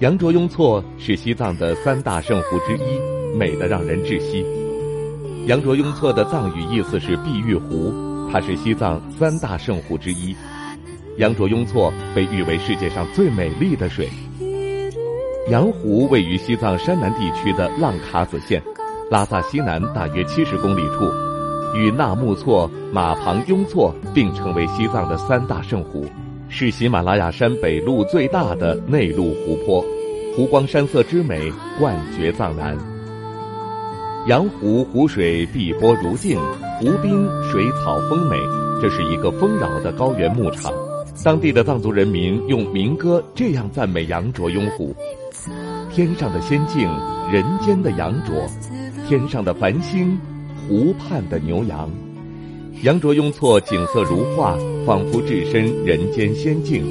羊卓雍措是西藏的三大圣湖之一，美得让人窒息。羊卓雍措的藏语意思是碧玉湖，它是西藏三大圣湖之一。羊卓雍措被誉为世界上最美丽的水。羊湖位于西藏山南地区的浪卡子县，拉萨西南大约七十公里处，与纳木错、马旁雍措并称为西藏的三大圣湖。是喜马拉雅山北麓最大的内陆湖泊，湖光山色之美冠绝藏南。羊湖湖水碧波如镜，湖滨水草丰美，这是一个丰饶的高原牧场。当地的藏族人民用民歌这样赞美羊卓雍湖：天上的仙境，人间的羊卓，天上的繁星，湖畔的牛羊。羊卓雍措景色如画，仿佛置身人间仙境。